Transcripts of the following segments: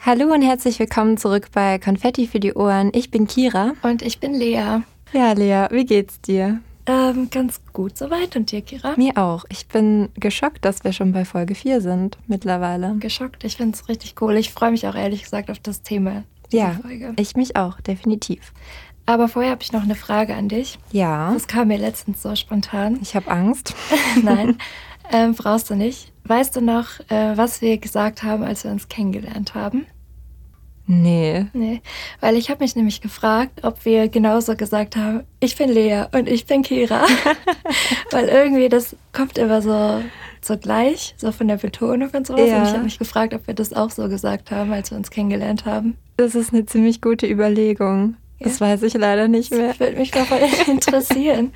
Hallo und herzlich willkommen zurück bei Konfetti für die Ohren. Ich bin Kira. Und ich bin Lea. Ja, Lea, wie geht's dir? Ähm, ganz gut soweit. Und dir, Kira? Mir auch. Ich bin geschockt, dass wir schon bei Folge 4 sind mittlerweile. Geschockt. Ich finde es richtig cool. Ich freue mich auch ehrlich gesagt auf das Thema Ja, Folge. ich mich auch, definitiv. Aber vorher habe ich noch eine Frage an dich. Ja, Das kam mir letztens so spontan. ich habe Angst. Nein, ähm, brauchst du nicht. Weißt du noch, äh, was wir gesagt haben, als wir uns kennengelernt haben? Nee. Nee, weil ich habe mich nämlich gefragt, ob wir genauso gesagt haben, ich bin Lea und ich bin Kira. weil irgendwie das kommt immer so, so gleich, so von der Betonung und sowas. Ja. Und ich habe mich gefragt, ob wir das auch so gesagt haben, als wir uns kennengelernt haben. Das ist eine ziemlich gute Überlegung. Das weiß ich leider nicht mehr. Das würde mich voll interessieren.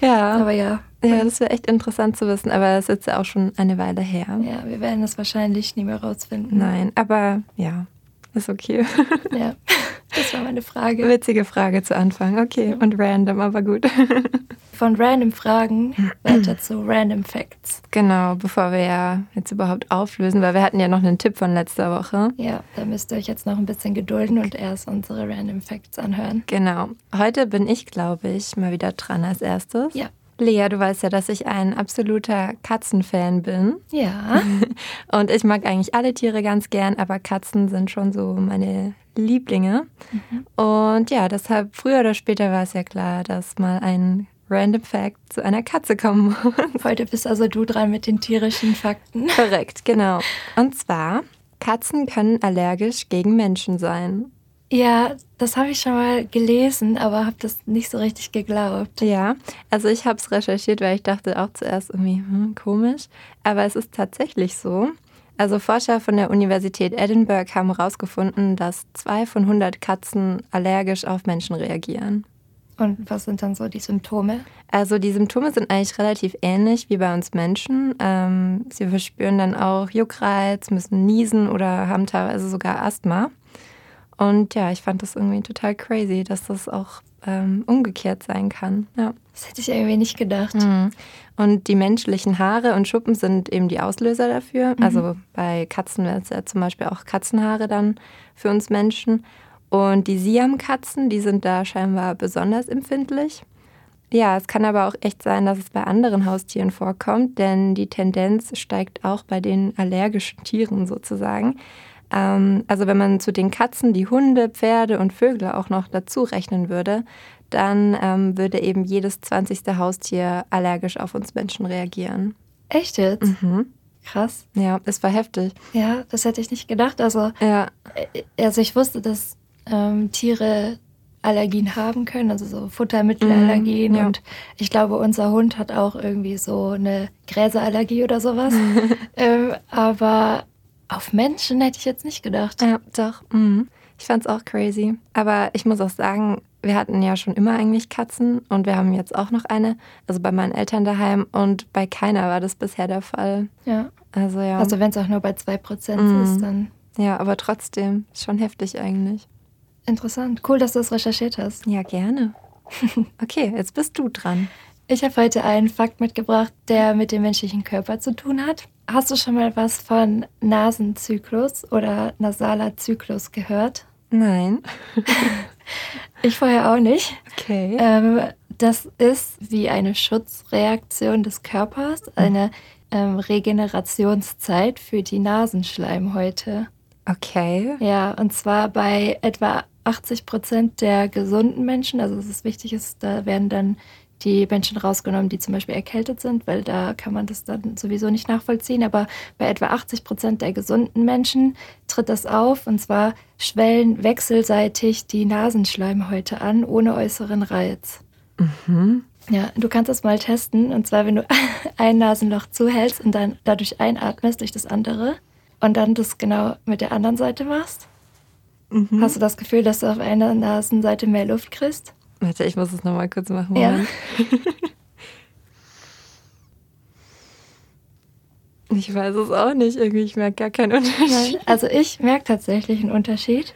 Ja, Aber ja, ja das wäre echt interessant zu wissen, aber das ist jetzt ja auch schon eine Weile her. ja, wir werden es wahrscheinlich nie mehr rausfinden. Nein, aber ja, ist okay. Ja, das war meine Frage. Witzige Frage zu Anfang. Okay, und random, aber gut. Von random Fragen weiter zu random Facts. Genau, bevor wir ja jetzt überhaupt auflösen, weil wir hatten ja noch einen Tipp von letzter Woche. Ja, da müsst ihr euch jetzt noch ein bisschen gedulden und erst unsere random Facts anhören. Genau. Heute bin ich, glaube ich, mal wieder dran als erstes. Ja. Lea, du weißt ja, dass ich ein absoluter Katzenfan bin. Ja, Und ich mag eigentlich alle Tiere ganz gern, aber Katzen sind schon so meine Lieblinge. Und ja, deshalb früher oder später war es ja klar, dass mal ein Random Fact zu einer Katze kommen muss. heute bist also du dran mit den tierischen Fakten. Korrekt, genau. Und zwar, Katzen können allergisch gegen Menschen sein. Ja, das habe ich schon mal gelesen, aber habe das nicht so richtig geglaubt. Ja, also ich habe es recherchiert, weil ich dachte auch zuerst irgendwie, hm, komisch. Aber es ist tatsächlich so. Also Forscher von der Universität Edinburgh haben herausgefunden, dass zwei von 100 Katzen allergisch auf Menschen reagieren. Und was sind dann so die Symptome? Also die Symptome sind eigentlich relativ ähnlich wie bei uns Menschen. Ähm, sie verspüren dann auch Juckreiz, müssen niesen oder haben teilweise sogar Asthma. Und ja, ich fand das irgendwie total crazy, dass das auch ähm, umgekehrt sein kann. Ja. Das hätte ich irgendwie nicht gedacht. Mhm. Und die menschlichen Haare und Schuppen sind eben die Auslöser dafür. Also bei Katzen wäre es ja zum Beispiel auch Katzenhaare dann für uns Menschen. Und die Siamkatzen, die sind da scheinbar besonders empfindlich. Ja, es kann aber auch echt sein, dass es bei anderen Haustieren vorkommt, denn die Tendenz steigt auch bei den allergischen Tieren sozusagen. Ähm, also wenn man zu den Katzen die Hunde, Pferde und Vögel auch noch dazu rechnen würde, dann ähm, würde eben jedes 20. Haustier allergisch auf uns Menschen reagieren. Echt jetzt? Mhm. Krass. Ja, es war heftig. Ja, das hätte ich nicht gedacht. Also, Ja, äh, also ich wusste, dass ähm, Tiere Allergien haben können, also so Futtermittelallergien. Mhm, ja. Und ich glaube, unser Hund hat auch irgendwie so eine Gräserallergie oder sowas. ähm, aber auf Menschen hätte ich jetzt nicht gedacht. ja doch. Mhm. Ich fand's auch crazy. Aber ich muss auch sagen, wir hatten ja schon immer eigentlich Katzen und wir haben jetzt auch noch eine, also bei meinen Eltern daheim und bei keiner war das bisher der Fall. Ja. Also ja. Also wenn es auch nur bei 2% Mhm. ist, dann ja, aber trotzdem, schon heftig eigentlich. interessant. Cool, dass du das recherchiert hast. Ja, gerne. Okay, jetzt bist du dran. Ich habe heute einen Fakt mitgebracht, der mit dem menschlichen Körper zu tun hat. Hast du schon mal was von Nasenzyklus oder nasaler Zyklus gehört? Nein. Ich vorher auch nicht. Okay. Ähm, das ist wie eine Schutzreaktion des Körpers, eine ähm, Regenerationszeit für die Nasenschleimhäute. Okay. Ja, und zwar bei etwa 80 Prozent der gesunden Menschen. Also es ist wichtig, ist, da werden dann die Menschen rausgenommen, die zum Beispiel erkältet sind, weil da kann man das dann sowieso nicht nachvollziehen. Aber bei etwa 80 Prozent der gesunden Menschen tritt das auf. Und zwar schwellen wechselseitig die Nasenschleimhäute an, ohne äußeren Reiz. Mhm. Ja, du kannst das mal testen. Und zwar, wenn du ein Nasenloch zuhältst und dann dadurch einatmest durch das andere und dann das genau mit der anderen Seite machst. Mhm. Hast du das Gefühl, dass du auf einer Nasenseite mehr Luft kriegst? Warte, ich muss es nochmal kurz machen. Ja. Ich weiß es auch nicht. Irgendwie, ich merke gar keinen Unterschied. Also ich merke tatsächlich einen Unterschied.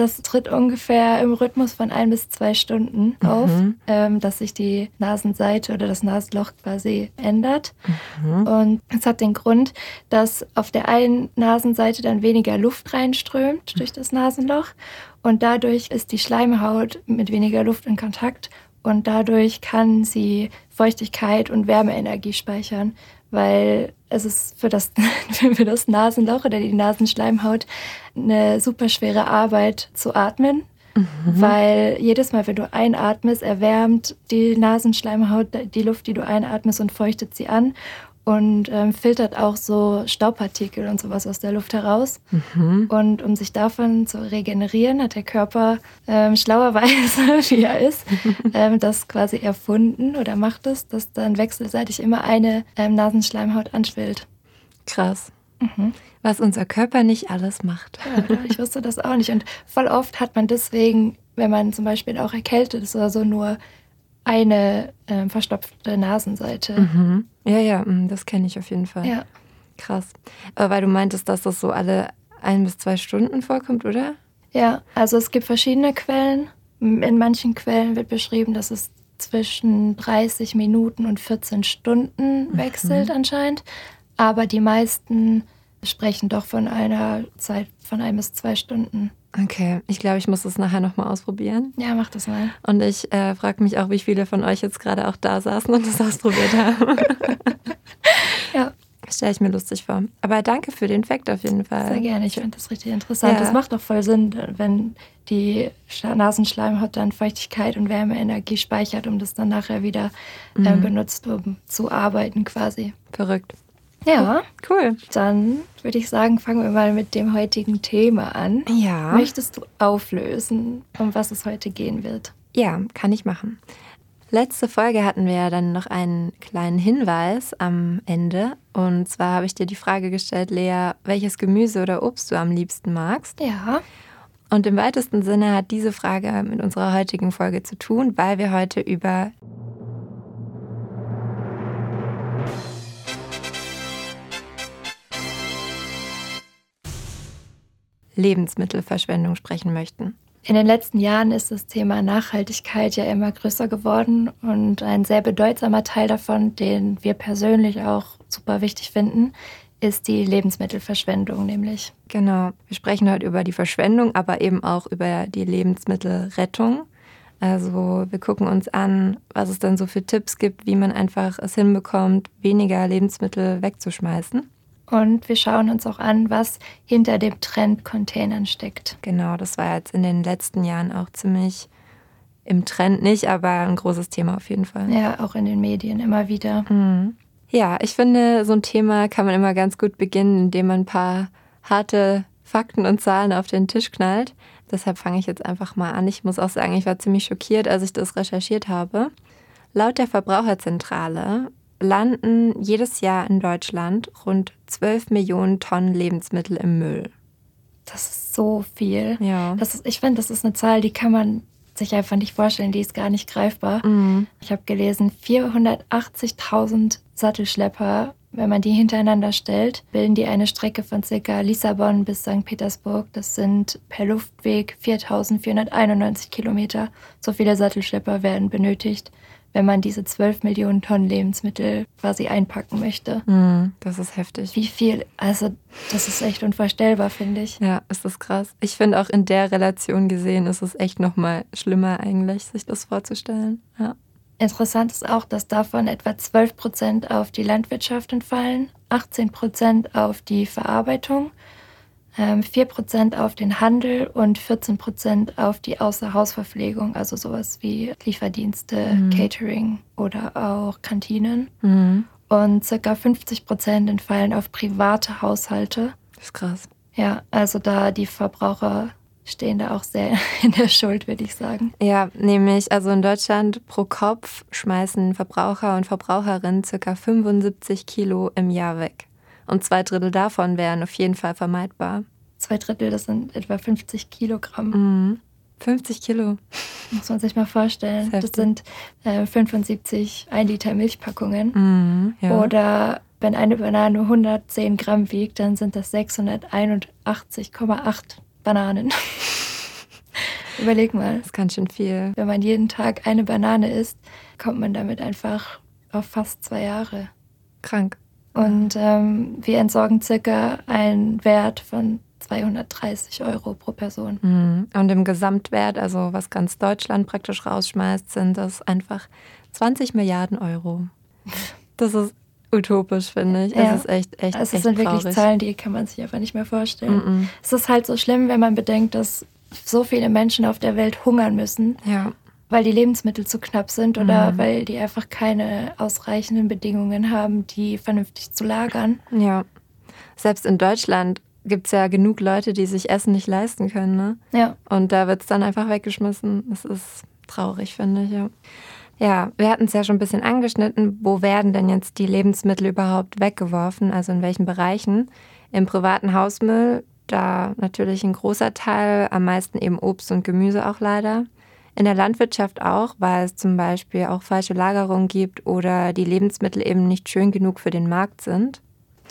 Das tritt ungefähr im Rhythmus von ein bis zwei Stunden mhm. auf, ähm, dass sich die Nasenseite oder das Nasenloch quasi ändert. Mhm. Und es hat den Grund, dass auf der einen Nasenseite dann weniger Luft reinströmt durch das Nasenloch und dadurch ist die Schleimhaut mit weniger Luft in Kontakt und dadurch kann sie Feuchtigkeit und Wärmeenergie speichern, weil es ist für das, für das Nasenloch oder die Nasenschleimhaut eine super schwere Arbeit zu atmen, mhm. weil jedes Mal, wenn du einatmest, erwärmt die Nasenschleimhaut die Luft, die du einatmest und feuchtet sie an und ähm, filtert auch so Staubpartikel und sowas aus der Luft heraus. Mhm. Und um sich davon zu regenerieren, hat der Körper ähm, schlauerweise, wie er ist, ähm, das quasi erfunden oder macht es, dass dann wechselseitig immer eine ähm, Nasenschleimhaut anschwillt. Krass. Mhm. Was unser Körper nicht alles macht. Ja, ich wusste das auch nicht. Und voll oft hat man deswegen, wenn man zum Beispiel auch erkältet ist oder so, nur eine äh, verstopfte Nasenseite. Mhm. Ja, ja, mm, das kenne ich auf jeden Fall. Ja. Krass. Aber weil du meintest, dass das so alle ein bis zwei Stunden vorkommt, oder? Ja, also es gibt verschiedene Quellen. In manchen Quellen wird beschrieben, dass es zwischen 30 Minuten und 14 Stunden mhm. wechselt mhm. anscheinend. Aber die meisten sprechen doch von einer Zeit von ein bis zwei Stunden. Okay, ich glaube, ich muss das nachher nochmal ausprobieren. Ja, mach das mal. Und ich äh, frage mich auch, wie viele von euch jetzt gerade auch da saßen und das ausprobiert haben. ja. Stelle ich mir lustig vor. Aber danke für den Fakt auf jeden Fall. Sehr gerne, ich finde das richtig interessant. Ja. Das macht doch voll Sinn, wenn die Nasenschleimhaut dann Feuchtigkeit und Wärmeenergie speichert, um das dann nachher wieder äh, mhm. benutzt, um zu arbeiten quasi. Verrückt. Ja, cool. Dann würde ich sagen, fangen wir mal mit dem heutigen Thema an. Ja. Möchtest du auflösen, um was es heute gehen wird? Ja, kann ich machen. Letzte Folge hatten wir ja dann noch einen kleinen Hinweis am Ende. Und zwar habe ich dir die Frage gestellt, Lea, welches Gemüse oder Obst du am liebsten magst. Ja. Und im weitesten Sinne hat diese Frage mit unserer heutigen Folge zu tun, weil wir heute über Lebensmittelverschwendung sprechen möchten. In den letzten Jahren ist das Thema Nachhaltigkeit ja immer größer geworden und ein sehr bedeutsamer Teil davon, den wir persönlich auch super wichtig finden, ist die Lebensmittelverschwendung nämlich. Genau, wir sprechen heute über die Verschwendung, aber eben auch über die Lebensmittelrettung. Also wir gucken uns an, was es dann so für Tipps gibt, wie man einfach es hinbekommt, weniger Lebensmittel wegzuschmeißen. Und wir schauen uns auch an, was hinter dem Trend Containern steckt. Genau, das war jetzt in den letzten Jahren auch ziemlich im Trend nicht, aber ein großes Thema auf jeden Fall. Ja, auch in den Medien immer wieder. Mhm. Ja, ich finde, so ein Thema kann man immer ganz gut beginnen, indem man ein paar harte Fakten und Zahlen auf den Tisch knallt. Deshalb fange ich jetzt einfach mal an. Ich muss auch sagen, ich war ziemlich schockiert, als ich das recherchiert habe. Laut der Verbraucherzentrale landen jedes Jahr in Deutschland rund 12 Millionen Tonnen Lebensmittel im Müll. Das ist so viel. Ja. Das ist, ich finde, das ist eine Zahl, die kann man sich einfach nicht vorstellen, die ist gar nicht greifbar. Mhm. Ich habe gelesen, 480.000 Sattelschlepper, wenn man die hintereinander stellt, bilden die eine Strecke von circa Lissabon bis St. Petersburg. Das sind per Luftweg 4.491 Kilometer. So viele Sattelschlepper werden benötigt wenn man diese 12 Millionen Tonnen Lebensmittel quasi einpacken möchte. Mm, das ist heftig. Wie viel? Also, das ist echt unvorstellbar, finde ich. Ja, ist das krass. Ich finde auch in der Relation gesehen ist es echt nochmal schlimmer eigentlich, sich das vorzustellen. Ja. Interessant ist auch, dass davon etwa 12 Prozent auf die Landwirtschaft entfallen, 18 Prozent auf die Verarbeitung 4% ähm, auf den Handel und 14% auf die Außerhausverpflegung, also sowas wie Lieferdienste, mhm. Catering oder auch Kantinen. Mhm. Und circa 50% entfallen auf private Haushalte. Das ist krass. Ja, also da die Verbraucher stehen da auch sehr in der Schuld, würde ich sagen. Ja, nämlich, also in Deutschland pro Kopf schmeißen Verbraucher und Verbraucherinnen circa 75 Kilo im Jahr weg. Und zwei Drittel davon wären auf jeden Fall vermeidbar. Zwei Drittel, das sind etwa 50 Kilogramm. Mhm. 50 Kilo. Muss man sich mal vorstellen. Das, das sind äh, 75 1 Liter Milchpackungen. Mhm, ja. Oder wenn eine Banane 110 Gramm wiegt, dann sind das 681,8 Bananen. Überleg mal. Das ist ganz schön viel. Wenn man jeden Tag eine Banane isst, kommt man damit einfach auf fast zwei Jahre. Krank. Und ähm, wir entsorgen circa einen Wert von 230 Euro pro Person. Mhm. Und im Gesamtwert, also was ganz Deutschland praktisch rausschmeißt, sind das einfach 20 Milliarden Euro. Das ist utopisch, finde ich. Ja. Es ist echt, echt, Also es echt sind wirklich traurig. Zahlen, die kann man sich einfach nicht mehr vorstellen. Mhm. Es ist halt so schlimm, wenn man bedenkt, dass so viele Menschen auf der Welt hungern müssen, Ja, weil die Lebensmittel zu knapp sind oder Mhm. weil die einfach keine ausreichenden Bedingungen haben, die vernünftig zu lagern. ja. Selbst in Deutschland gibt es ja genug Leute, die sich Essen nicht leisten können. Ne? Ja, Und da wird es dann einfach weggeschmissen. Das ist traurig, finde ich, ja. Ja, wir hatten es ja schon ein bisschen angeschnitten. Wo werden denn jetzt die Lebensmittel überhaupt weggeworfen? Also in welchen Bereichen? Im privaten Hausmüll, da natürlich ein großer Teil, am meisten eben Obst und Gemüse auch leider. In der Landwirtschaft auch, weil es zum Beispiel auch falsche Lagerung gibt oder die Lebensmittel eben nicht schön genug für den Markt sind.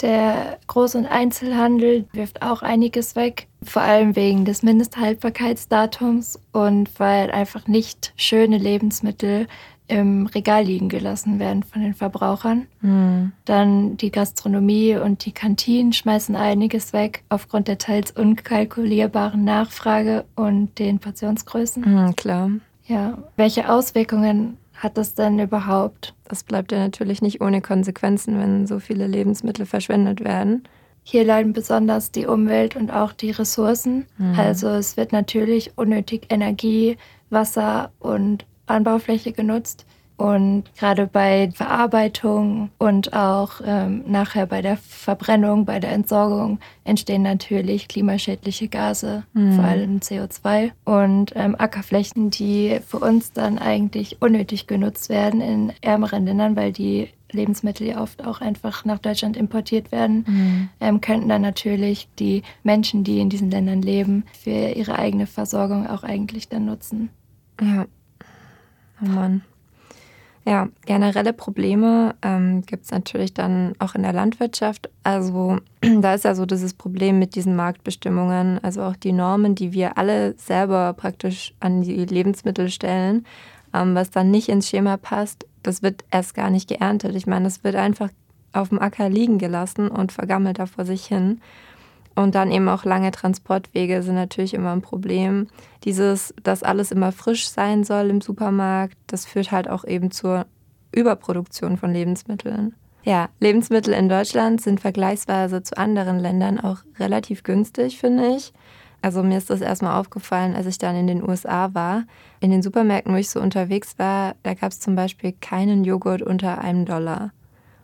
der Groß- und Einzelhandel wirft auch einiges weg, vor allem wegen des Mindesthaltbarkeitsdatums und weil einfach nicht schöne Lebensmittel im Regal liegen gelassen werden von den Verbrauchern. Hm. Dann die Gastronomie und die Kantinen schmeißen einiges weg aufgrund der teils unkalkulierbaren Nachfrage und den Portionsgrößen. Hm, klar. Ja, welche Auswirkungen hat das denn überhaupt? Das bleibt ja natürlich nicht ohne Konsequenzen, wenn so viele Lebensmittel verschwendet werden. Hier leiden besonders die Umwelt und auch die Ressourcen. Mhm. Also es wird natürlich unnötig Energie, Wasser und Anbaufläche genutzt. Und gerade bei Verarbeitung und auch ähm, nachher bei der Verbrennung, bei der Entsorgung entstehen natürlich klimaschädliche Gase, Mhm. vor allem CO2 und ähm, Ackerflächen, die für uns dann eigentlich unnötig genutzt werden in ärmeren Ländern, weil die Lebensmittel ja oft auch einfach nach Deutschland importiert werden, ähm, könnten dann natürlich die Menschen, die in diesen Ländern leben, für ihre eigene Versorgung auch eigentlich dann nutzen. Ja. Oh Mann. Ja, generelle Probleme ähm, gibt es natürlich dann auch in der Landwirtschaft. Also da ist ja so dieses Problem mit diesen Marktbestimmungen, also auch die Normen, die wir alle selber praktisch an die Lebensmittel stellen, ähm, was dann nicht ins Schema passt, das wird erst gar nicht geerntet. Ich meine, es wird einfach auf dem Acker liegen gelassen und vergammelt da vor sich hin. Und dann eben auch lange Transportwege sind natürlich immer ein Problem. Dieses, dass alles immer frisch sein soll im Supermarkt, das führt halt auch eben zur Überproduktion von Lebensmitteln. Ja, Lebensmittel in Deutschland sind vergleichsweise zu anderen Ländern auch relativ günstig, finde ich. Also mir ist das erstmal aufgefallen, als ich dann in den USA war. In den Supermärkten, wo ich so unterwegs war, da gab es zum Beispiel keinen Joghurt unter einem Dollar.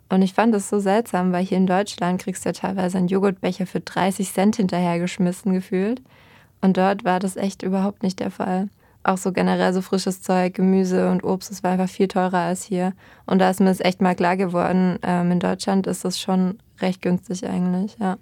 Und ich fand das so seltsam, weil hier in Deutschland kriegst du ja teilweise einen Joghurtbecher für 30 Cent hinterhergeschmissen gefühlt. Und dort war das echt überhaupt nicht der Fall. Auch so generell so frisches Zeug, Gemüse und Obst, das war einfach viel teurer als hier. Und da ist mir das echt mal klar geworden, ähm, in Deutschland ist das schon recht günstig eigentlich, ja.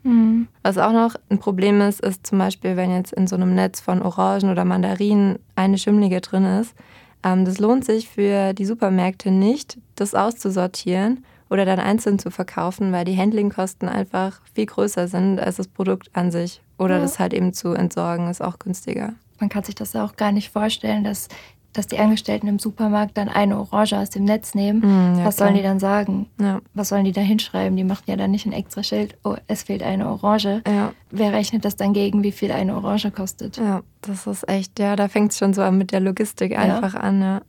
Was auch noch ein Problem ist, ist zum Beispiel, wenn jetzt in so einem Netz von Orangen oder Mandarinen eine Schimmlige drin ist. Ähm, das lohnt sich für die Supermärkte nicht, das auszusortieren oder dann einzeln zu verkaufen, weil die Handlingkosten einfach viel größer sind als das Produkt an sich. Oder Ja. das halt eben zu entsorgen, ist auch günstiger. Man kann sich das auch gar nicht vorstellen, dass, dass die Angestellten im Supermarkt dann eine Orange aus dem Netz nehmen. Mm, ja, Was sollen klar. die dann sagen? Ja, Was sollen die da hinschreiben? Die machen ja dann nicht ein extra Schild, oh, es fehlt eine Orange. Wer rechnet das dann gegen, wie viel eine Orange kostet? ja, das ist echt, ja, da fängt es schon so an mit der Logistik einfach an.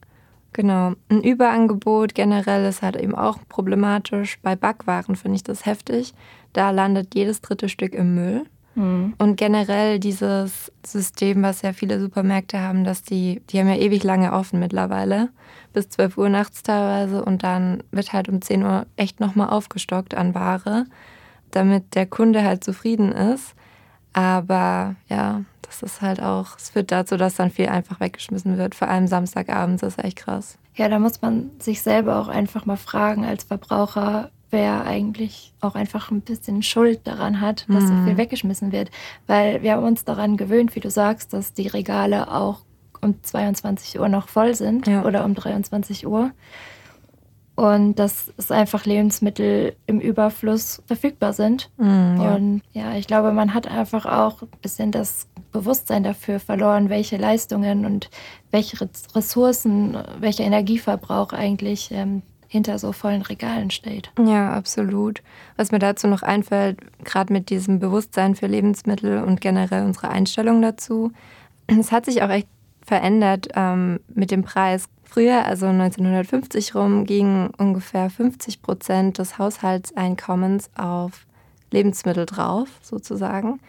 Genau. Ein Überangebot generell ist halt eben auch problematisch. Bei Backwaren finde ich das heftig. Da landet jedes dritte Stück im Müll. Hm. Und generell dieses System, was ja viele Supermärkte haben, dass die, die haben ja ewig lange offen mittlerweile, bis 12 Uhr nachts teilweise und dann wird halt um 10 Uhr echt nochmal aufgestockt an Ware, damit der Kunde halt zufrieden ist. Aber ja, das ist halt auch, es führt dazu, dass dann viel einfach weggeschmissen wird. Vor allem Samstagabends, das ist echt krass. Ja, da muss man sich selber auch einfach mal fragen als Verbraucher, wer eigentlich auch einfach ein bisschen Schuld daran hat, dass so Mhm. viel weggeschmissen wird. Weil wir haben uns daran gewöhnt, wie du sagst, dass die Regale auch um 22 Uhr noch voll sind Ja. oder um 23 Uhr. Und dass es einfach Lebensmittel im Überfluss verfügbar sind. Mm, ja. Und ja, ich glaube, man hat einfach auch ein bisschen das Bewusstsein dafür verloren, welche Leistungen und welche Ressourcen, welcher Energieverbrauch eigentlich ähm, hinter so vollen Regalen steht. Ja, absolut. Was mir dazu noch einfällt, gerade mit diesem Bewusstsein für Lebensmittel und generell unsere Einstellung dazu, es hat sich auch echt verändert ähm, mit dem Preis. Früher, also 1950 rum, gingen ungefähr 50 Prozent des Haushaltseinkommens auf Lebensmittel drauf, sozusagen.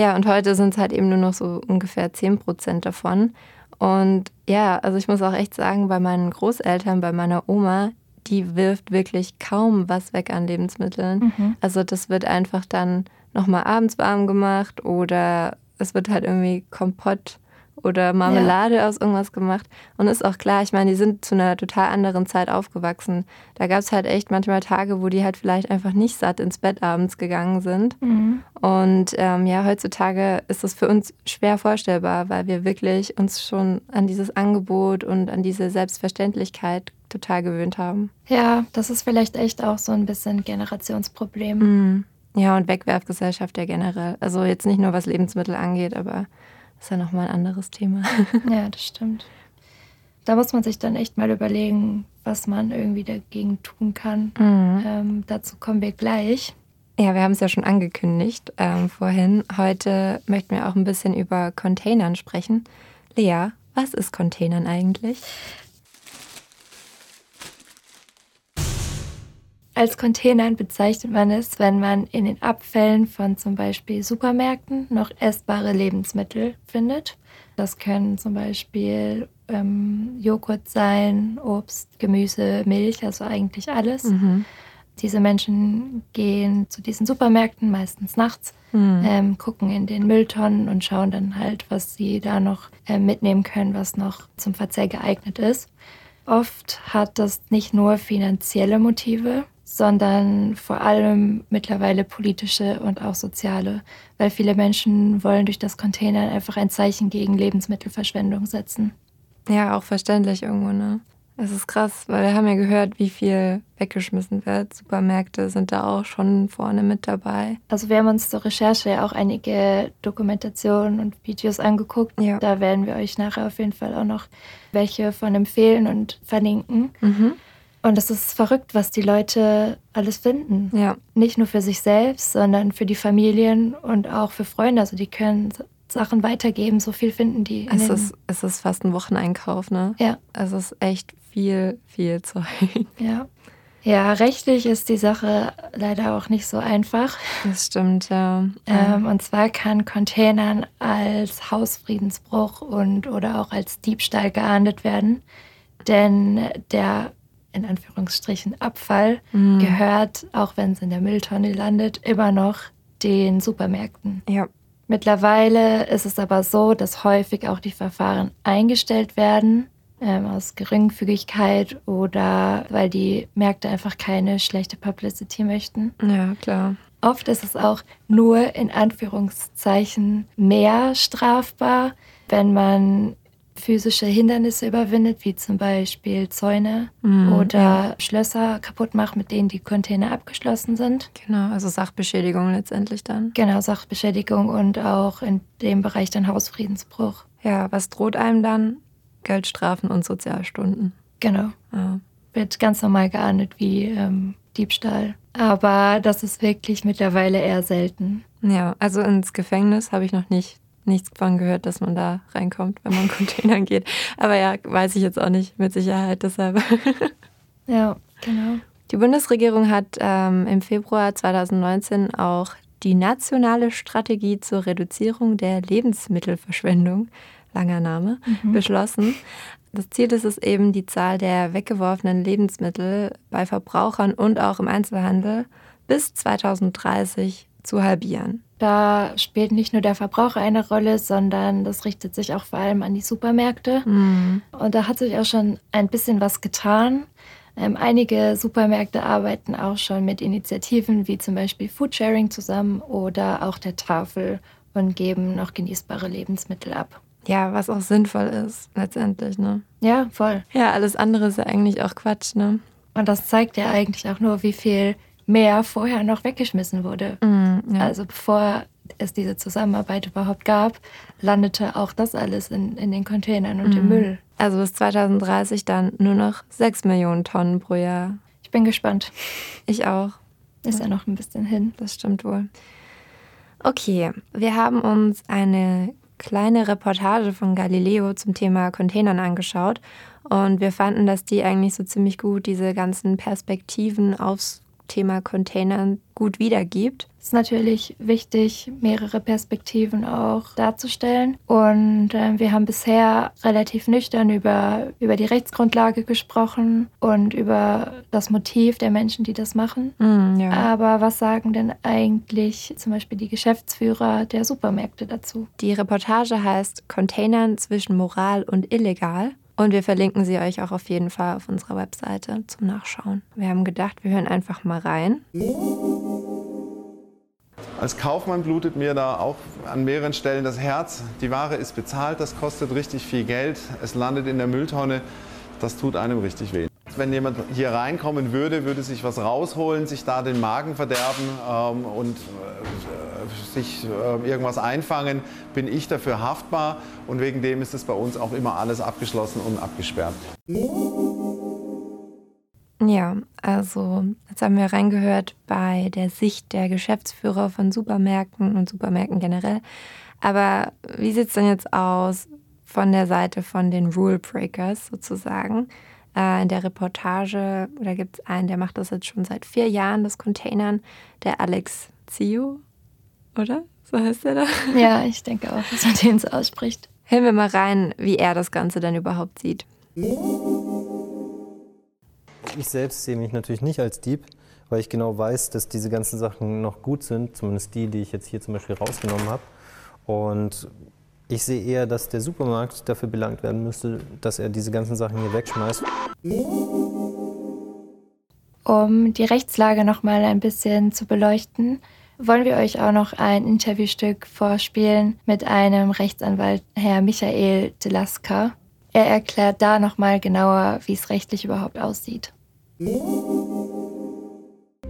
Ja, und heute sind es halt eben nur noch so ungefähr 10 Prozent davon. Und ja, also ich muss auch echt sagen, bei meinen Großeltern, bei meiner Oma, die wirft wirklich kaum was weg an Lebensmitteln. Mhm. Also das wird einfach dann nochmal abends warm gemacht oder es wird halt irgendwie Kompott oder Marmelade ja. aus irgendwas gemacht. Und ist auch klar, ich meine, die sind zu einer total anderen Zeit aufgewachsen. Da gab es halt echt manchmal Tage, wo die halt vielleicht einfach nicht satt ins Bett abends gegangen sind. Mhm. Und ähm, ja, heutzutage ist es für uns schwer vorstellbar, weil wir wirklich uns schon an dieses Angebot und an diese Selbstverständlichkeit total gewöhnt haben. Ja, das ist vielleicht echt auch so ein bisschen Generationsproblem. Mhm. Ja, und Wegwerfgesellschaft ja generell. Also jetzt nicht nur was Lebensmittel angeht, aber das ist ja nochmal ein anderes Thema. ja, das stimmt. Da muss man sich dann echt mal überlegen, was man irgendwie dagegen tun kann. Mhm. Ähm, dazu kommen wir gleich. Ja, wir haben es ja schon angekündigt ähm, vorhin. Heute möchten wir auch ein bisschen über Containern sprechen. Lea, was ist Containern eigentlich? Als Containern bezeichnet man es, wenn man in den Abfällen von zum Beispiel Supermärkten noch essbare Lebensmittel findet. Das können zum Beispiel ähm, Joghurt sein, Obst, Gemüse, Milch, also eigentlich alles. Mhm. Diese Menschen gehen zu diesen Supermärkten meistens nachts, mhm. ähm, gucken in den Mülltonnen und schauen dann halt, was sie da noch äh, mitnehmen können, was noch zum Verzehr geeignet ist. Oft hat das nicht nur finanzielle Motive, sondern vor allem mittlerweile politische und auch soziale, weil viele Menschen wollen durch das Container einfach ein Zeichen gegen Lebensmittelverschwendung setzen. Ja, auch verständlich irgendwo, ne? Es ist krass, weil wir haben ja gehört, wie viel weggeschmissen wird. Supermärkte sind da auch schon vorne mit dabei. Also wir haben uns zur Recherche ja auch einige Dokumentationen und Videos angeguckt. Ja. Da werden wir euch nachher auf jeden Fall auch noch welche von empfehlen und verlinken. Mhm. Und es ist verrückt, was die Leute alles finden. Ja. Nicht nur für sich selbst, sondern für die Familien und auch für Freunde. Also die können Sachen weitergeben, so viel finden die. Es ist, es ist fast ein Wocheneinkauf, ne? Ja. Es ist echt viel, viel Zeug. Ja. Ja, rechtlich ist die Sache leider auch nicht so einfach. Das stimmt, ja. Ähm, und zwar kann Containern als Hausfriedensbruch und oder auch als Diebstahl geahndet werden. Denn der in Anführungsstrichen Abfall mhm. gehört, auch wenn es in der Mülltonne landet, immer noch den Supermärkten. Ja. Mittlerweile ist es aber so, dass häufig auch die Verfahren eingestellt werden ähm, aus Geringfügigkeit oder weil die Märkte einfach keine schlechte Publicity möchten. Ja, klar. Oft ist es auch nur in Anführungszeichen mehr strafbar, wenn man physische Hindernisse überwindet, wie zum Beispiel Zäune mhm. oder Schlösser kaputt macht, mit denen die Container abgeschlossen sind. Genau, also Sachbeschädigung letztendlich dann. Genau, Sachbeschädigung und auch in dem Bereich dann Hausfriedensbruch. Ja, was droht einem dann? Geldstrafen und Sozialstunden. Genau. Ja. Wird ganz normal geahndet wie ähm, Diebstahl. Aber das ist wirklich mittlerweile eher selten. Ja, also ins Gefängnis habe ich noch nicht nichts von gehört, dass man da reinkommt, wenn man Containern geht. Aber ja, weiß ich jetzt auch nicht mit Sicherheit deshalb. ja, genau. Die Bundesregierung hat ähm, im Februar 2019 auch die nationale Strategie zur Reduzierung der Lebensmittelverschwendung, langer Name, mhm. beschlossen. Das Ziel ist es eben, die Zahl der weggeworfenen Lebensmittel bei Verbrauchern und auch im Einzelhandel bis 2030 zu halbieren. Da spielt nicht nur der Verbraucher eine Rolle, sondern das richtet sich auch vor allem an die Supermärkte. Mhm. Und da hat sich auch schon ein bisschen was getan. Ähm, einige Supermärkte arbeiten auch schon mit Initiativen wie zum Beispiel Foodsharing zusammen oder auch der Tafel und geben noch genießbare Lebensmittel ab. Ja, was auch sinnvoll ist, letztendlich, ne? Ja, voll. Ja, alles andere ist ja eigentlich auch Quatsch, ne? Und das zeigt ja eigentlich auch nur, wie viel mehr vorher noch weggeschmissen wurde. Mm, ja. Also bevor es diese Zusammenarbeit überhaupt gab, landete auch das alles in, in den Containern und mhm. im Müll. Also bis 2030 dann nur noch 6 Millionen Tonnen pro Jahr. Ich bin gespannt. Ich auch. Ist ja noch ein bisschen hin. Das stimmt wohl. Okay, wir haben uns eine kleine Reportage von Galileo zum Thema Containern angeschaut und wir fanden, dass die eigentlich so ziemlich gut diese ganzen Perspektiven aufs Thema Containern gut wiedergibt. Es ist natürlich wichtig, mehrere Perspektiven auch darzustellen. Und äh, wir haben bisher relativ nüchtern über, über die Rechtsgrundlage gesprochen und über das Motiv der Menschen, die das machen. Mm, ja. Aber was sagen denn eigentlich zum Beispiel die Geschäftsführer der Supermärkte dazu? Die Reportage heißt Containern zwischen Moral und Illegal. Und wir verlinken sie euch auch auf jeden Fall auf unserer Webseite zum Nachschauen. Wir haben gedacht, wir hören einfach mal rein. Als Kaufmann blutet mir da auch an mehreren Stellen das Herz. Die Ware ist bezahlt, das kostet richtig viel Geld. Es landet in der Mülltonne. Das tut einem richtig weh. Wenn jemand hier reinkommen würde, würde sich was rausholen, sich da den Magen verderben ähm, und äh, sich äh, irgendwas einfangen, bin ich dafür haftbar. Und wegen dem ist es bei uns auch immer alles abgeschlossen und abgesperrt. Ja, also jetzt haben wir reingehört bei der Sicht der Geschäftsführer von Supermärkten und Supermärkten generell. Aber wie sieht es denn jetzt aus von der Seite von den Rule Breakers sozusagen? Äh, in der Reportage, da gibt es einen, der macht das jetzt schon seit vier Jahren, das Containern, der Alex Zio, oder? So heißt der da? Ja, ich denke auch, dass man den so ausspricht. Hören wir mal rein, wie er das Ganze dann überhaupt sieht. Ich selbst sehe mich natürlich nicht als Dieb, weil ich genau weiß, dass diese ganzen Sachen noch gut sind, zumindest die, die ich jetzt hier zum Beispiel rausgenommen habe. Und ich sehe eher, dass der Supermarkt dafür belangt werden müsste, dass er diese ganzen Sachen hier wegschmeißt. Um die Rechtslage noch mal ein bisschen zu beleuchten, wollen wir euch auch noch ein Interviewstück vorspielen mit einem Rechtsanwalt, Herr Michael Delaska. Er erklärt da noch mal genauer, wie es rechtlich überhaupt aussieht.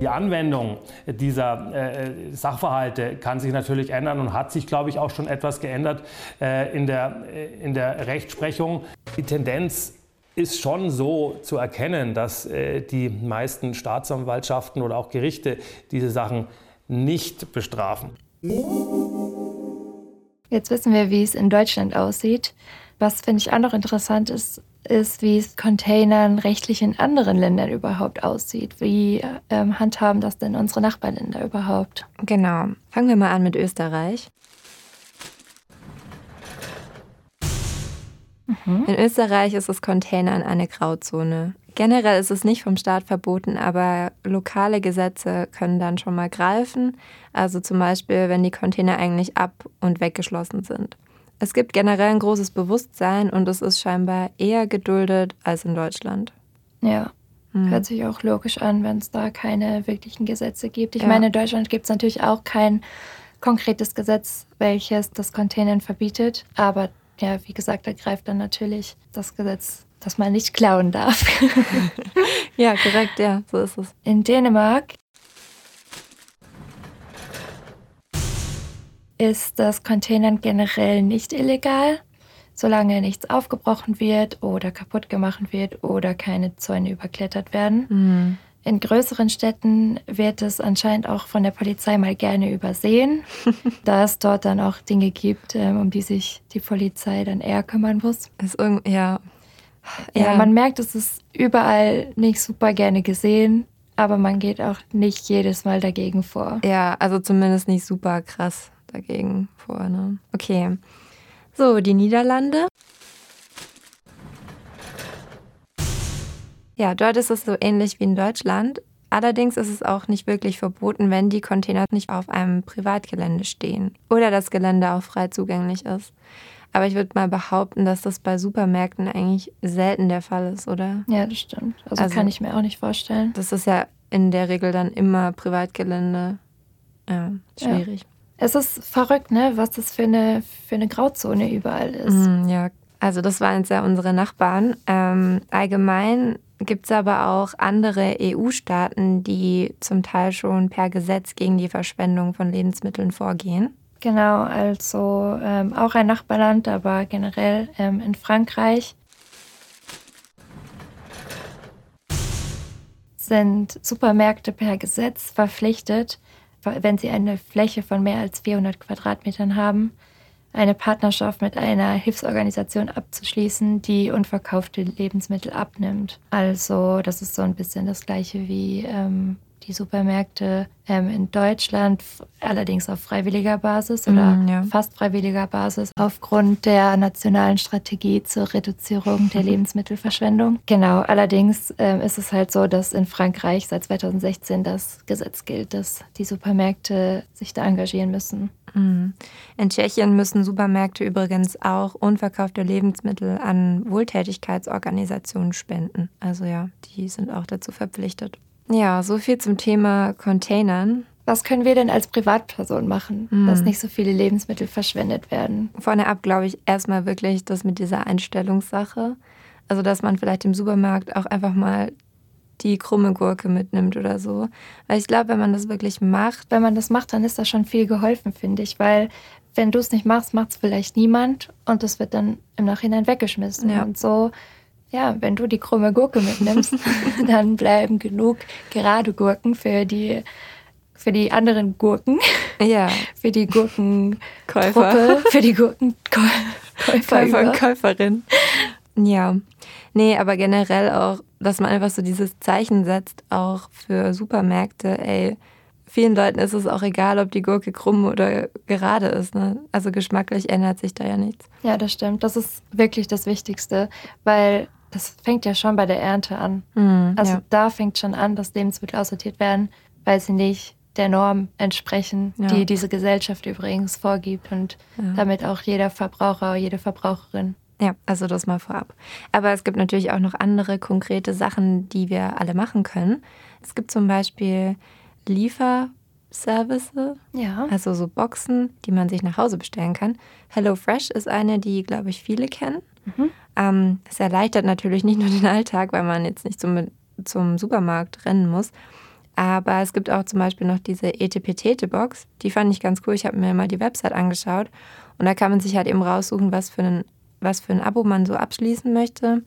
Die Anwendung dieser äh, Sachverhalte kann sich natürlich ändern und hat sich, glaube ich, auch schon etwas geändert äh, in, der, äh, in der Rechtsprechung. Die Tendenz ist schon so zu erkennen, dass äh, die meisten Staatsanwaltschaften oder auch Gerichte diese Sachen nicht bestrafen. Jetzt wissen wir, wie es in Deutschland aussieht. Was finde ich auch noch interessant ist, ist, wie es Containern rechtlich in anderen Ländern überhaupt aussieht. Wie ähm, handhaben das denn unsere Nachbarländer überhaupt? Genau. Fangen wir mal an mit Österreich. Mhm. In Österreich ist das Containern eine Grauzone. Generell ist es nicht vom Staat verboten, aber lokale Gesetze können dann schon mal greifen. Also zum Beispiel, wenn die Container eigentlich ab- und weggeschlossen sind. Es gibt generell ein großes Bewusstsein und es ist scheinbar eher geduldet als in Deutschland. Ja, mhm. hört sich auch logisch an, wenn es da keine wirklichen Gesetze gibt. Ich ja. meine, in Deutschland gibt es natürlich auch kein konkretes Gesetz, welches das Containern verbietet. Aber ja, wie gesagt, da greift dann natürlich das Gesetz, dass man nicht klauen darf. ja, korrekt, ja, so ist es. In Dänemark ist das Containern generell nicht illegal, solange nichts aufgebrochen wird oder kaputt gemacht wird oder keine Zäune überklettert werden. Mhm. In größeren Städten wird es anscheinend auch von der Polizei mal gerne übersehen, da es dort dann auch Dinge gibt, ähm, um die sich die Polizei dann eher kümmern muss. Ist ja. ja. Ja, man merkt, es ist überall nicht super gerne gesehen, aber man geht auch nicht jedes Mal dagegen vor. Ja, also zumindest nicht super krass dagegen vor. Ne? Okay. So, die Niederlande. Ja, dort ist es so ähnlich wie in Deutschland. Allerdings ist es auch nicht wirklich verboten, wenn die Container nicht auf einem Privatgelände stehen oder das Gelände auch frei zugänglich ist. Aber ich würde mal behaupten, dass das bei Supermärkten eigentlich selten der Fall ist, oder? Ja, das stimmt. Also, also kann ich mir auch nicht vorstellen. Das ist ja in der Regel dann immer Privatgelände. Ja, schwierig. Ja. Es ist verrückt, ne, was das für eine, für eine Grauzone überall ist. Mm, ja, also das waren jetzt ja unsere Nachbarn. Ähm, allgemein gibt es aber auch andere EU-Staaten, die zum Teil schon per Gesetz gegen die Verschwendung von Lebensmitteln vorgehen. Genau, also ähm, auch ein Nachbarland, aber generell ähm, in Frankreich sind Supermärkte per Gesetz verpflichtet, wenn sie eine Fläche von mehr als 400 Quadratmetern haben, eine Partnerschaft mit einer Hilfsorganisation abzuschließen, die unverkaufte Lebensmittel abnimmt. Also das ist so ein bisschen das gleiche wie ähm, die Supermärkte ähm, in Deutschland, allerdings auf freiwilliger Basis oder mm, ja. fast freiwilliger Basis, aufgrund der nationalen Strategie zur Reduzierung der Lebensmittelverschwendung. Genau, allerdings ähm, ist es halt so, dass in Frankreich seit 2016 das Gesetz gilt, dass die Supermärkte sich da engagieren müssen. Mm. In Tschechien müssen Supermärkte übrigens auch unverkaufte Lebensmittel an Wohltätigkeitsorganisationen spenden. Also ja, die sind auch dazu verpflichtet. Ja, so viel zum Thema Containern. Was können wir denn als Privatperson machen, hm. dass nicht so viele Lebensmittel verschwendet werden? Vorne ab glaube ich erstmal wirklich das mit dieser Einstellungssache. Also, dass man vielleicht im Supermarkt auch einfach mal die krumme Gurke mitnimmt oder so. Weil ich glaube, wenn man das wirklich macht. Wenn man das macht, dann ist da schon viel geholfen, finde ich. Weil wenn du es nicht machst, macht es vielleicht niemand und es wird dann im Nachhinein weggeschmissen. Ja. Und so ja, wenn du die krumme Gurke mitnimmst, dann bleiben genug gerade Gurken für die, für die anderen Gurken. Ja. Für die Gurkenkäufer. Für die Gurkenkäufer. Käufer und Käuferin. Ja. Nee, aber generell auch, dass man einfach so dieses Zeichen setzt, auch für Supermärkte, ey, vielen Leuten ist es auch egal, ob die Gurke krumm oder gerade ist. Ne? Also geschmacklich ändert sich da ja nichts. Ja, das stimmt. Das ist wirklich das Wichtigste, weil das fängt ja schon bei der Ernte an. Mhm, also ja. da fängt schon an, dass Lebensmittel aussortiert werden, weil sie nicht der Norm entsprechen, ja. die diese Gesellschaft übrigens vorgibt und ja. damit auch jeder Verbraucher, jede Verbraucherin. Ja, also das mal vorab. Aber es gibt natürlich auch noch andere konkrete Sachen, die wir alle machen können. Es gibt zum Beispiel Lieferservice, ja. also so Boxen, die man sich nach Hause bestellen kann. HelloFresh ist eine, die, glaube ich, viele kennen. Mhm. Ähm, es erleichtert natürlich nicht nur den Alltag, weil man jetzt nicht zum, zum Supermarkt rennen muss. Aber es gibt auch zum Beispiel noch diese Etepetete-Box. Die fand ich ganz cool. Ich habe mir mal die Website angeschaut. Und da kann man sich halt eben raussuchen, was für, ein, was für ein Abo man so abschließen möchte.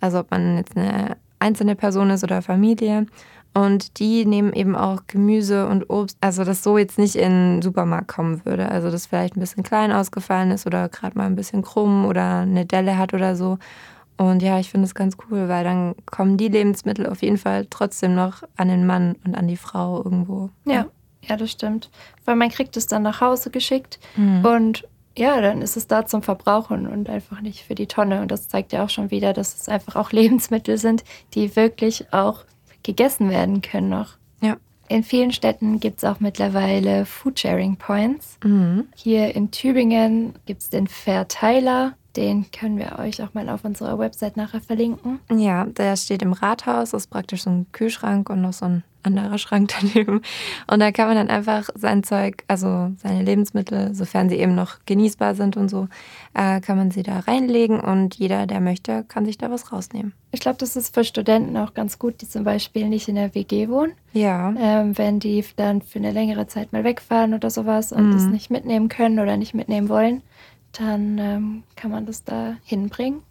Also ob man jetzt eine einzelne Person ist oder Familie. Und die nehmen eben auch Gemüse und Obst, also das so jetzt nicht in den Supermarkt kommen würde. Also das vielleicht ein bisschen klein ausgefallen ist oder gerade mal ein bisschen krumm oder eine Delle hat oder so. Und ja, ich finde es ganz cool, weil dann kommen die Lebensmittel auf jeden Fall trotzdem noch an den Mann und an die Frau irgendwo. Ja, ja, das stimmt. Weil man kriegt es dann nach Hause geschickt mhm. und ja, dann ist es da zum Verbrauchen und einfach nicht für die Tonne. Und das zeigt ja auch schon wieder, dass es einfach auch Lebensmittel sind, die wirklich auch gegessen werden können noch. Ja. In vielen Städten gibt es auch mittlerweile Foodsharing Points. Mhm. Hier in Tübingen gibt es den Verteiler. Den können wir euch auch mal auf unserer Website nachher verlinken. Ja, der steht im Rathaus, das ist praktisch so ein Kühlschrank und noch so ein anderer Schrank daneben. Und da kann man dann einfach sein Zeug, also seine Lebensmittel, sofern sie eben noch genießbar sind und so, äh, kann man sie da reinlegen und jeder, der möchte, kann sich da was rausnehmen. Ich glaube, das ist für Studenten auch ganz gut, die zum Beispiel nicht in der WG wohnen. Ja. Ähm, wenn die dann für eine längere Zeit mal wegfahren oder sowas und mhm. das nicht mitnehmen können oder nicht mitnehmen wollen, dann ähm, kann man das da hinbringen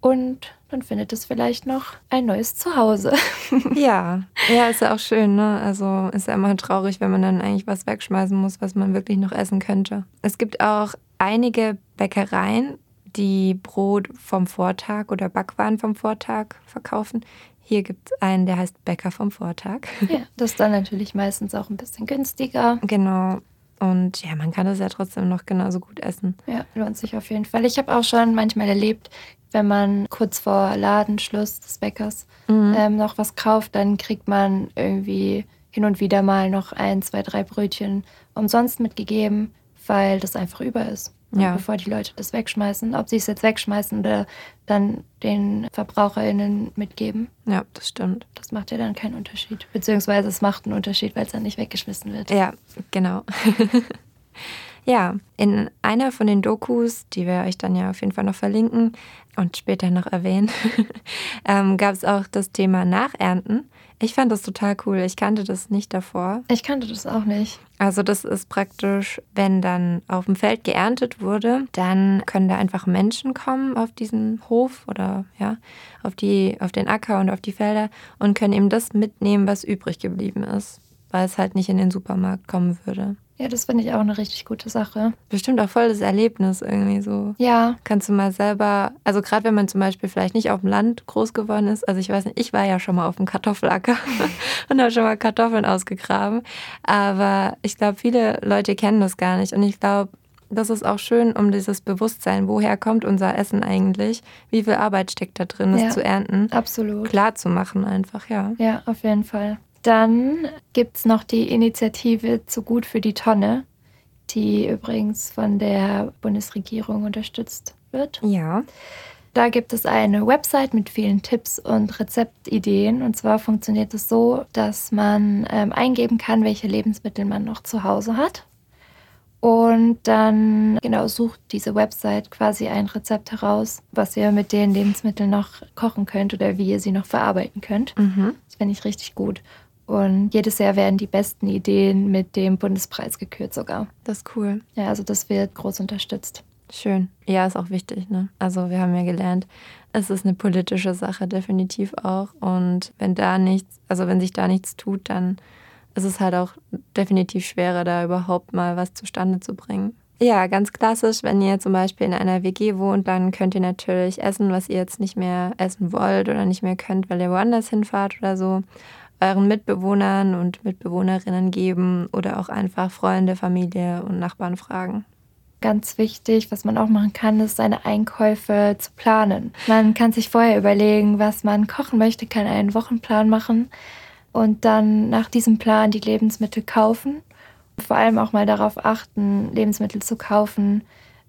und dann findet es vielleicht noch ein neues Zuhause. ja, ja, ist ja auch schön, ne? Also ist ja immer traurig, wenn man dann eigentlich was wegschmeißen muss, was man wirklich noch essen könnte. Es gibt auch einige Bäckereien, die Brot vom Vortag oder Backwaren vom Vortag verkaufen. Hier gibt es einen, der heißt Bäcker vom Vortag. Ja, das ist dann natürlich meistens auch ein bisschen günstiger. Genau. Und ja, man kann das ja trotzdem noch genauso gut essen. Ja, lohnt sich auf jeden Fall. Ich habe auch schon manchmal erlebt, wenn man kurz vor Ladenschluss des Bäckers mhm. ähm, noch was kauft, dann kriegt man irgendwie hin und wieder mal noch ein, zwei, drei Brötchen umsonst mitgegeben, weil das einfach über ist. Ja. Bevor die Leute das wegschmeißen. Ob sie es jetzt wegschmeißen oder dann den VerbraucherInnen mitgeben. Ja, das stimmt. Das macht ja dann keinen Unterschied. Beziehungsweise es macht einen Unterschied, weil es dann nicht weggeschmissen wird. Ja, genau. Ja, in einer von den Dokus, die wir euch dann ja auf jeden Fall noch verlinken und später noch erwähnen, ähm, gab es auch das Thema Nachernten. Ich fand das total cool. Ich kannte das nicht davor. Ich kannte das auch nicht. Also das ist praktisch, wenn dann auf dem Feld geerntet wurde, dann können da einfach Menschen kommen auf diesen Hof oder ja, auf die auf den Acker und auf die Felder und können eben das mitnehmen, was übrig geblieben ist, weil es halt nicht in den Supermarkt kommen würde. Ja, das finde ich auch eine richtig gute Sache. Bestimmt auch voll das Erlebnis irgendwie so. Ja. Kannst du mal selber, also gerade wenn man zum Beispiel vielleicht nicht auf dem Land groß geworden ist, also ich weiß nicht, ich war ja schon mal auf dem Kartoffelacker und habe schon mal Kartoffeln ausgegraben, aber ich glaube, viele Leute kennen das gar nicht und ich glaube, das ist auch schön, um dieses Bewusstsein, woher kommt unser Essen eigentlich, wie viel Arbeit steckt da drin, es Ja. zu ernten, Absolut. klar zu machen einfach, ja. Ja, auf jeden Fall. Dann gibt es noch die Initiative Zu gut für die Tonne, die übrigens von der Bundesregierung unterstützt wird. Ja. Da gibt es eine Website mit vielen Tipps und Rezeptideen. Und zwar funktioniert es so, dass man ähm, eingeben kann, welche Lebensmittel man noch zu Hause hat. Und dann genau sucht diese Website quasi ein Rezept heraus, was ihr mit den Lebensmitteln noch kochen könnt oder wie ihr sie noch verarbeiten könnt. Mhm. Das finde ich richtig gut. Und jedes Jahr werden die besten Ideen mit dem Bundespreis gekürt sogar. Das ist cool. Ja, also das wird groß unterstützt. Schön. Ja, ist auch wichtig, ne? Also wir haben ja gelernt, es ist eine politische Sache, definitiv auch. Und wenn da nichts, also wenn sich da nichts tut, dann ist es halt auch definitiv schwerer, da überhaupt mal was zustande zu bringen. Ja, ganz klassisch, wenn ihr zum Beispiel in einer WG wohnt, dann könnt ihr natürlich essen, was ihr jetzt nicht mehr essen wollt oder nicht mehr könnt, weil ihr woanders hinfahrt oder so. Euren Mitbewohnern und Mitbewohnerinnen geben oder auch einfach Freunde, Familie und Nachbarn fragen. Ganz wichtig, was man auch machen kann, ist seine Einkäufe zu planen. Man kann sich vorher überlegen, was man kochen möchte, kann einen Wochenplan machen und dann nach diesem Plan die Lebensmittel kaufen. Vor allem auch mal darauf achten, Lebensmittel zu kaufen,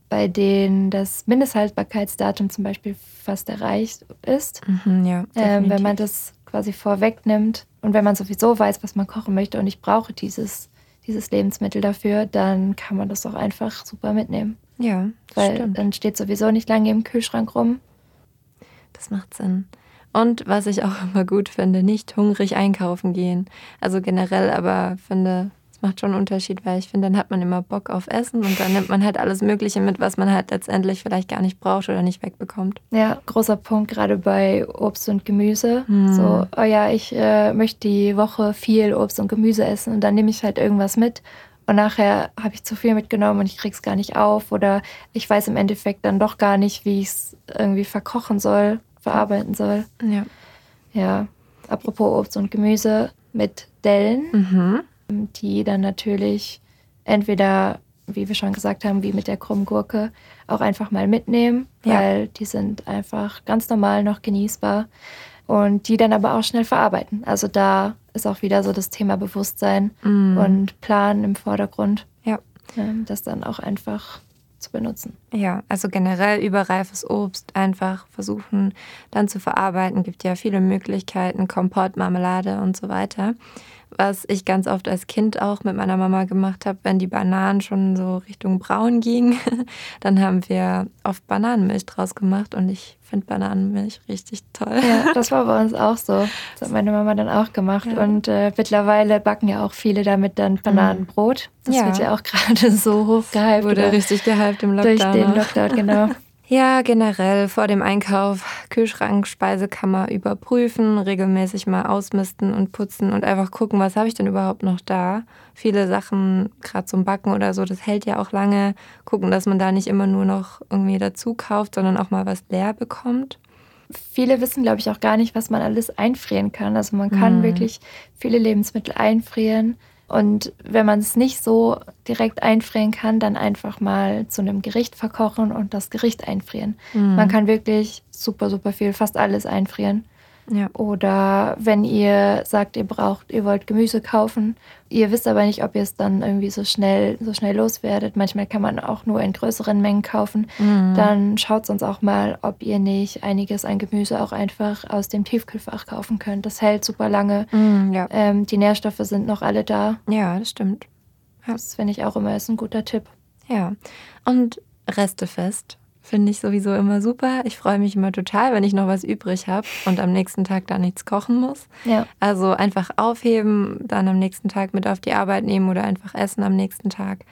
bei denen das Mindesthaltbarkeitsdatum zum Beispiel fast erreicht ist. Mhm, ja, Ähm, wenn man das quasi vorwegnimmt und wenn man sowieso weiß, was man kochen möchte und ich brauche dieses, dieses Lebensmittel dafür, dann kann man das auch einfach super mitnehmen. Ja, das Weil stimmt. dann steht sowieso nicht lange im Kühlschrank rum. Das macht Sinn. Und was ich auch immer gut finde, nicht hungrig einkaufen gehen. Also generell, aber finde, macht schon einen Unterschied, weil ich finde, dann hat man immer Bock auf Essen und dann nimmt man halt alles Mögliche mit, was man halt letztendlich vielleicht gar nicht braucht oder nicht wegbekommt. Ja, großer Punkt gerade bei Obst und Gemüse. Hm. So, oh ja, ich äh, möchte die Woche viel Obst und Gemüse essen und dann nehme ich halt irgendwas mit. Und nachher habe ich zu viel mitgenommen und ich krieg's gar nicht auf. Oder ich weiß im Endeffekt dann doch gar nicht, wie ich es irgendwie verkochen soll, verarbeiten soll. Ja. Ja, apropos Obst und Gemüse mit Dellen, Mhm. Die dann natürlich entweder, wie wir schon gesagt haben, wie mit der krummen Gurke, auch einfach mal mitnehmen, Ja. weil die sind einfach ganz normal noch genießbar und die dann aber auch schnell verarbeiten. Also da ist auch wieder so das Thema Bewusstsein Mhm. und Plan im Vordergrund, Ja. ähm, das dann auch einfach zu benutzen. Ja, also generell überreifes Obst einfach versuchen dann zu verarbeiten. Gibt ja viele Möglichkeiten, Kompott, Marmelade und so weiter. Was ich ganz oft als Kind auch mit meiner Mama gemacht habe, wenn die Bananen schon so Richtung braun gingen, dann haben wir oft Bananenmilch draus gemacht und ich finde Bananenmilch richtig toll. Ja, das war bei uns auch so. Das hat meine Mama dann auch gemacht. Ja. Und äh, mittlerweile backen ja auch viele damit dann Bananenbrot. Das Ja. wird ja auch gerade so hochgehypt. Wurde oder richtig gehypt im durch Lockdown. den ne? Lockdown, genau. Ja, generell vor dem Einkauf Kühlschrank, Speisekammer überprüfen, regelmäßig mal ausmisten und putzen und einfach gucken, was habe ich denn überhaupt noch da. Viele Sachen, gerade zum Backen oder so, das hält ja auch lange. Gucken, dass man da nicht immer nur noch irgendwie dazu kauft, sondern auch mal was leer bekommt. Viele wissen, glaube ich, auch gar nicht, was man alles einfrieren kann. Also man kann Mhm. wirklich viele Lebensmittel einfrieren. Und wenn man es nicht so direkt einfrieren kann, dann einfach mal zu einem Gericht verkochen und das Gericht einfrieren. Mhm. Man kann wirklich super, super viel, fast alles einfrieren. Ja. Oder wenn ihr sagt, ihr braucht, ihr wollt Gemüse kaufen, ihr wisst aber nicht, ob ihr es dann irgendwie so schnell, so schnell loswerdet. Manchmal kann man auch nur in größeren Mengen kaufen. Mhm. Dann schaut uns auch mal, ob ihr nicht einiges an Gemüse auch einfach aus dem Tiefkühlfach kaufen könnt. Das hält super lange. Mhm, ja. Ähm, die Nährstoffe sind noch alle da. ja, das stimmt. Das finde ich auch immer ist ein guter Tipp. Ja. Und Restefest. Finde ich sowieso immer super. Ich freue mich immer total, wenn ich noch was übrig habe und am nächsten Tag da nichts kochen muss. Ja. Also einfach aufheben, dann am nächsten Tag mit auf die Arbeit nehmen oder einfach essen am nächsten Tag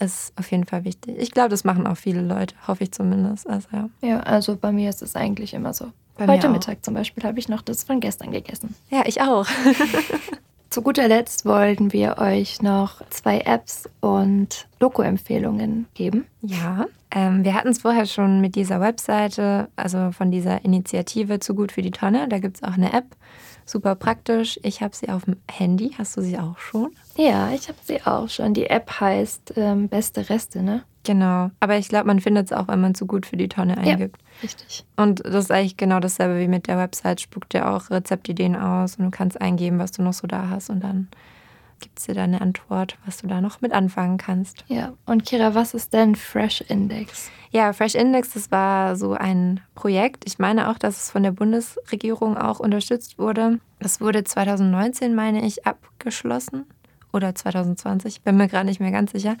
ist auf jeden Fall wichtig. Ich glaube, das machen auch viele Leute, hoffe ich zumindest. Also, ja. Ja, also bei mir ist es eigentlich immer so. Bei Heute. Mittag zum Beispiel habe ich noch das von gestern gegessen. ja, ich auch. Zu guter Letzt wollten wir euch noch zwei Apps und Doku-Empfehlungen geben. Ja, ähm, wir hatten es vorher schon mit dieser Webseite, also von dieser Initiative zu gut für die Tonne. Da gibt es auch eine App, super praktisch. Ich habe sie auf dem Handy. Hast du sie auch schon? Ja, ich habe sie auch schon. Die App heißt ähm, Beste Reste, ne? Genau. Aber ich glaube, man findet es auch, wenn man zu gut für die Tonne eingibt. Richtig. Und das ist eigentlich genau dasselbe wie mit der Website. Spuckt dir auch Rezeptideen aus und du kannst eingeben, was du noch so da hast und dann gibt es dir da eine Antwort, was du da noch mit anfangen kannst. Ja, und Kira, was ist denn Fresh Index? Ja, Fresh Index, das war so ein Projekt. Ich meine auch, dass es von der Bundesregierung auch unterstützt wurde. Das wurde 2019, meine ich, abgeschlossen. Oder 2020, bin mir gerade nicht mehr ganz sicher.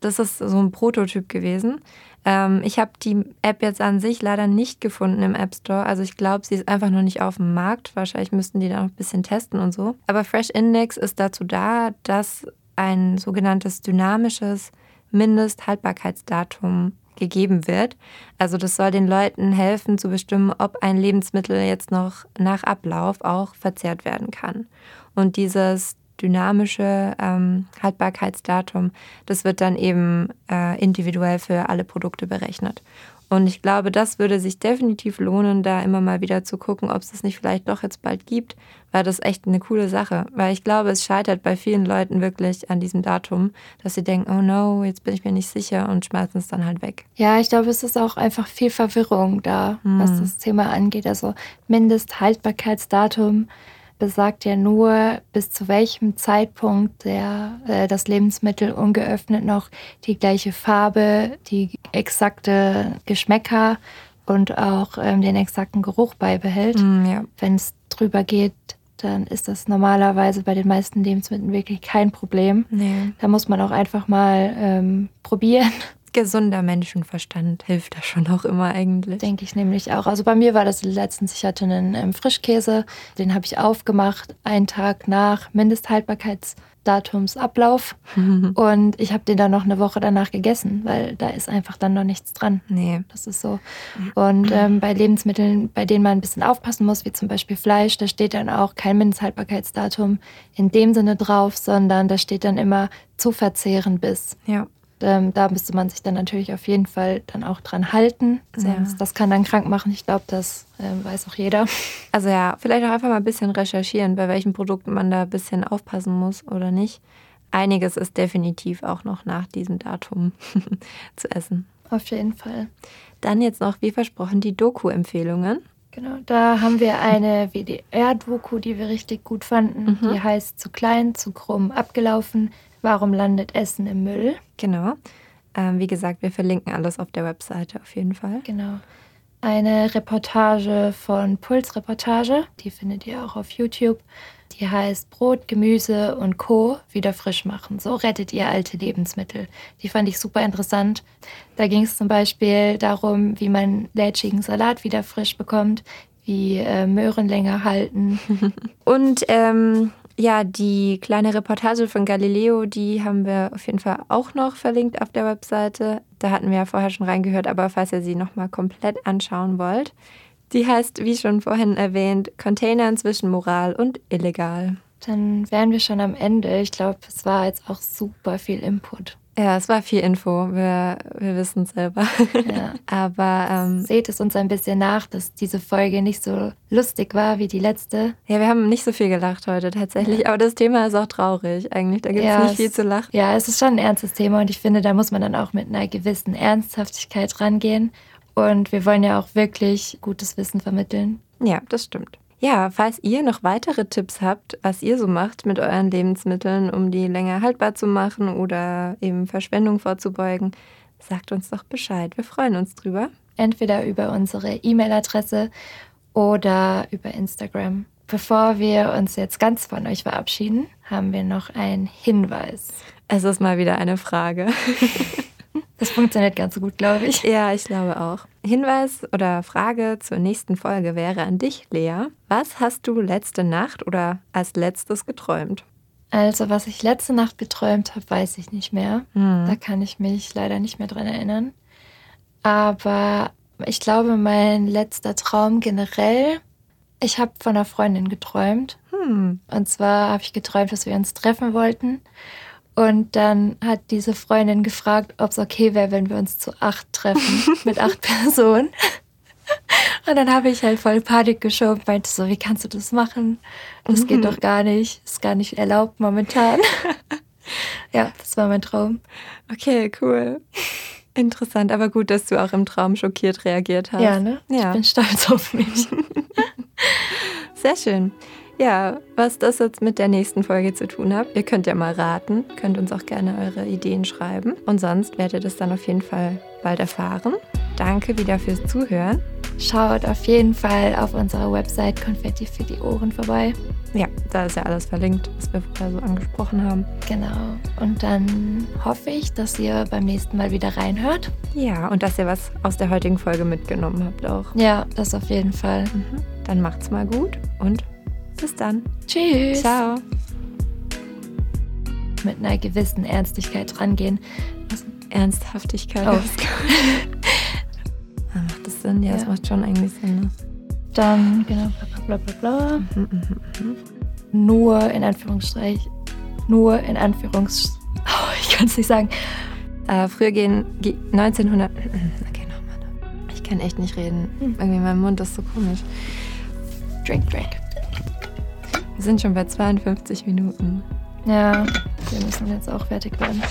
Das ist so ein Prototyp gewesen. Ähm, ich habe die App jetzt an sich leider nicht gefunden im App Store. Also ich glaube, sie ist einfach noch nicht auf dem Markt. Wahrscheinlich müssten die da noch ein bisschen testen und so. Aber Fresh Index ist dazu da, dass ein sogenanntes dynamisches Mindesthaltbarkeitsdatum gegeben wird. Also das soll den Leuten helfen zu bestimmen, ob ein Lebensmittel jetzt noch nach Ablauf auch verzehrt werden kann. Und dieses dynamische ähm, Haltbarkeitsdatum, das wird dann eben äh, individuell für alle Produkte berechnet. Und ich glaube, das würde sich definitiv lohnen, da immer mal wieder zu gucken, ob es das nicht vielleicht doch jetzt bald gibt, weil das echt eine coole Sache. Weil ich glaube, es scheitert bei vielen Leuten wirklich an diesem Datum, dass sie denken, oh no, jetzt bin ich mir nicht sicher und schmeißen es dann halt weg. Ja, ich glaube, es ist auch einfach viel Verwirrung da, was das Thema angeht. Also Mindesthaltbarkeitsdatum besagt ja nur, bis zu welchem Zeitpunkt der, äh, das Lebensmittel ungeöffnet noch die gleiche Farbe, die exakte Geschmäcker und auch ähm, den exakten Geruch beibehält. Mm, ja. Wenn es drüber geht, dann ist das normalerweise bei den meisten Lebensmitteln wirklich kein Problem. Nee. Da muss man auch einfach mal ähm, probieren, Gesunder Menschenverstand hilft da schon auch immer eigentlich. denke ich nämlich auch. Also bei mir war das letztens, ich hatte einen ähm, Frischkäse, den habe ich aufgemacht, einen Tag nach Mindesthaltbarkeitsdatumsablauf. Und ich habe den dann noch eine Woche danach gegessen, weil da ist einfach dann noch nichts dran. Nee. Das ist so. Und ähm, bei Lebensmitteln, bei denen man ein bisschen aufpassen muss, wie zum Beispiel Fleisch, da steht dann auch kein Mindesthaltbarkeitsdatum in dem Sinne drauf, sondern da steht dann immer zu verzehren bis. Ja. Ähm, da müsste man sich dann natürlich auf jeden Fall dann auch dran halten. Sonst, Ja. Das kann dann krank machen. Ich glaube, das ähm, weiß auch jeder. Also ja, vielleicht auch einfach mal ein bisschen recherchieren, bei welchen Produkten man da ein bisschen aufpassen muss oder nicht. Einiges ist definitiv auch noch nach diesem Datum zu essen. Auf jeden Fall. Dann jetzt noch, wie versprochen, die Doku-Empfehlungen. Genau, da haben wir eine WDR-Doku, die wir richtig gut fanden. Die heißt Zu klein, zu krumm, abgelaufen. Warum landet Essen im Müll? Genau. Ähm, wie gesagt, wir verlinken alles auf der Webseite auf jeden Fall. Genau. Eine Reportage von Puls Reportage, die findet ihr auch auf YouTube. Die heißt Brot, Gemüse und Co. wieder frisch machen. So rettet ihr alte Lebensmittel. Die fand ich super interessant. Da ging es zum Beispiel darum, wie man lätschigen Salat wieder frisch bekommt, wie äh, Möhren länger halten. Und ähm, ja, die kleine Reportage von Galileo, die haben wir auf jeden Fall auch noch verlinkt auf der Webseite. Da hatten wir ja vorher schon reingehört, aber falls ihr sie nochmal komplett anschauen wollt, die heißt, wie schon vorhin erwähnt, Containern zwischen Moral und Illegal. Dann wären wir schon am Ende. Ich glaube, es war jetzt auch super viel Input. Ja, es war viel Info, wir, wir wissen es selber. Ja. aber ähm, Seht es uns ein bisschen nach, dass diese Folge nicht so lustig war wie die letzte. ja, wir haben nicht so viel gelacht heute tatsächlich, aber das Thema ist auch traurig eigentlich. Da gibt es Ja, nicht viel zu lachen. Ja, es ist schon ein ernstes Thema und ich finde, da muss man dann auch mit einer gewissen Ernsthaftigkeit rangehen. Und wir wollen ja auch wirklich gutes Wissen vermitteln. Ja, das stimmt. Ja, falls ihr noch weitere Tipps habt, was ihr so macht mit euren Lebensmitteln, um die länger haltbar zu machen oder eben Verschwendung vorzubeugen, sagt uns doch Bescheid. Wir freuen uns drüber. Entweder über unsere E-Mail-Adresse oder über Instagram. Bevor wir uns jetzt ganz von euch verabschieden, haben wir noch einen Hinweis. Es ist mal wieder eine Frage. Das funktioniert ganz gut, glaube ich. Ja, ich glaube auch. Hinweis oder Frage zur nächsten Folge wäre an dich, Lea. Was hast du letzte Nacht oder als letztes geträumt? Also, was ich letzte Nacht geträumt habe, weiß ich nicht mehr. Hm. Da kann ich mich leider nicht mehr dran erinnern. Aber ich glaube, mein letzter Traum generell, ich habe von einer Freundin geträumt. Hm. Und zwar habe ich geträumt, dass wir uns treffen wollten. Und dann hat diese Freundin gefragt, ob es okay wäre, wenn wir uns zu acht treffen, mit acht Personen. Und dann habe ich halt voll Panik geschoben, meinte so, wie kannst du das machen? Das geht doch gar nicht, ist gar nicht erlaubt momentan. ja, das war mein Traum. Okay, cool. Interessant, aber gut, dass du auch im Traum schockiert reagiert hast. Ja, ne? Ja. Ich bin stolz auf mich. Sehr schön. Ja, was das jetzt mit der nächsten Folge zu tun hat, ihr könnt ja mal raten, könnt uns auch gerne eure Ideen schreiben. Und sonst werdet ihr das dann auf jeden Fall bald erfahren. Danke wieder fürs Zuhören. Schaut auf jeden Fall auf unserer Website Konfetti für die Ohren vorbei. Ja, da ist ja alles verlinkt, was wir vorher so angesprochen haben. Genau. Und dann hoffe ich, dass ihr beim nächsten Mal wieder reinhört. Ja, und dass ihr was aus der heutigen Folge mitgenommen habt auch. Ja, das auf jeden Fall. Mhm. Dann macht's mal gut und bis dann. Tschüss. Ciao. Mit einer gewissen Ernstigkeit rangehen. Was- Ernsthaftigkeit. Oh. gut. Ah, macht das Sinn? Ja, das Ja. macht schon eigentlich Sinn. Ne? Dann, genau, bla bla bla bla. Mhm, mhm, mhm. Nur in Anführungsstrich. Nur in Anführungs... Oh, ich kann es nicht sagen. Äh, früher gehen ge 1900. Okay, nochmal. Ich kann echt nicht reden. Hm. Irgendwie mein Mund ist so komisch. Drink, drink. Wir sind schon bei 52 Minuten. Ja, wir müssen jetzt auch fertig werden.